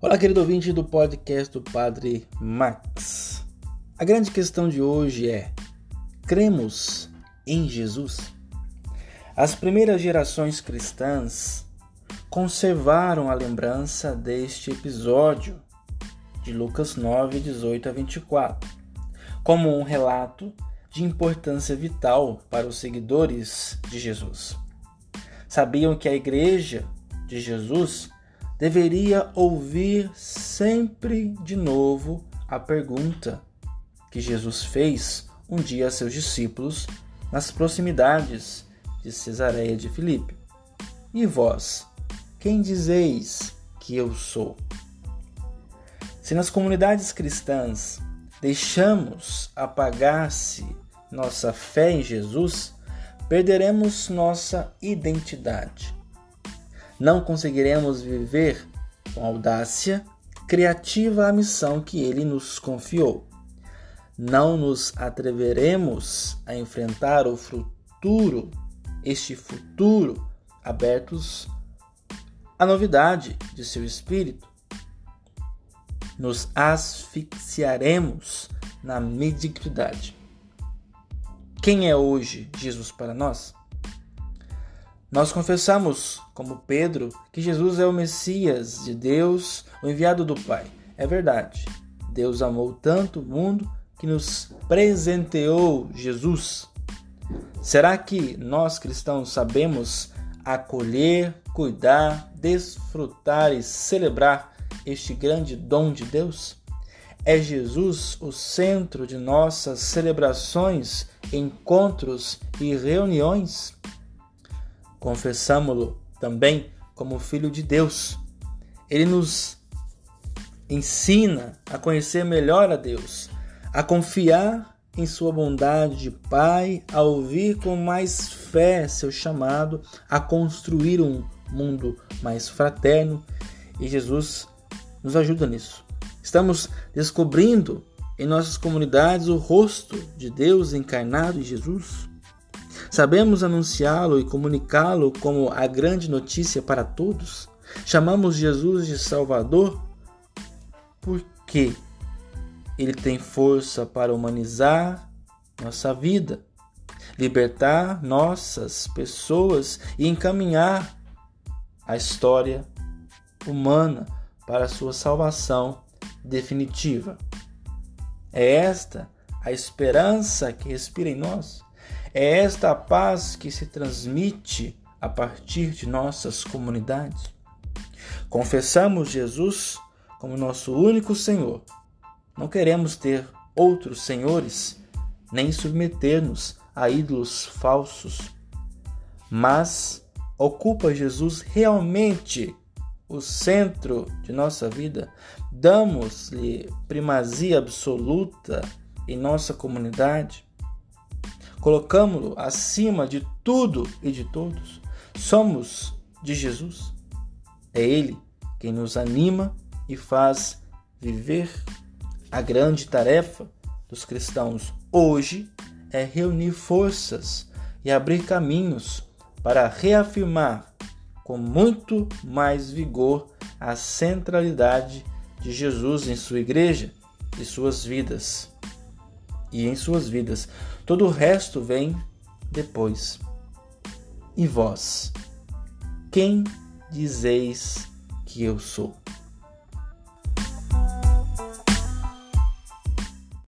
Olá, querido ouvinte do podcast do Padre Max. A grande questão de hoje é: cremos em Jesus? As primeiras gerações cristãs conservaram a lembrança deste episódio de Lucas 9, 18 a 24, como um relato de importância vital para os seguidores de Jesus. Sabiam que a igreja de Jesus deveria ouvir sempre de novo a pergunta que Jesus fez um dia a seus discípulos nas proximidades de Cesareia de Filipe. E vós, quem dizeis que eu sou? Se nas comunidades cristãs deixamos apagar-se nossa fé em Jesus, perderemos nossa identidade não conseguiremos viver com audácia criativa a missão que ele nos confiou. Não nos atreveremos a enfrentar o futuro, este futuro, abertos à novidade de seu espírito. Nos asfixiaremos na mediocridade. Quem é hoje Jesus para nós? Nós confessamos, como Pedro, que Jesus é o Messias de Deus, o enviado do Pai. É verdade. Deus amou tanto o mundo que nos presenteou Jesus. Será que nós cristãos sabemos acolher, cuidar, desfrutar e celebrar este grande dom de Deus? É Jesus o centro de nossas celebrações, encontros e reuniões? Confessamo-lo também como Filho de Deus. Ele nos ensina a conhecer melhor a Deus, a confiar em Sua bondade de Pai, a ouvir com mais fé seu chamado, a construir um mundo mais fraterno e Jesus nos ajuda nisso. Estamos descobrindo em nossas comunidades o rosto de Deus encarnado em Jesus. Sabemos anunciá-lo e comunicá-lo como a grande notícia para todos? Chamamos Jesus de Salvador porque ele tem força para humanizar nossa vida, libertar nossas pessoas e encaminhar a história humana para sua salvação definitiva. É esta a esperança que respira em nós. É esta a paz que se transmite a partir de nossas comunidades. Confessamos Jesus como nosso único Senhor. Não queremos ter outros senhores, nem submeter-nos a ídolos falsos. Mas ocupa Jesus realmente o centro de nossa vida? Damos-lhe primazia absoluta em nossa comunidade? Colocamos-lo acima de tudo e de todos. Somos de Jesus. É Ele quem nos anima e faz viver. A grande tarefa dos cristãos hoje é reunir forças e abrir caminhos para reafirmar com muito mais vigor a centralidade de Jesus em sua igreja e suas vidas e em suas vidas. Todo o resto vem depois. E vós, quem dizeis que eu sou?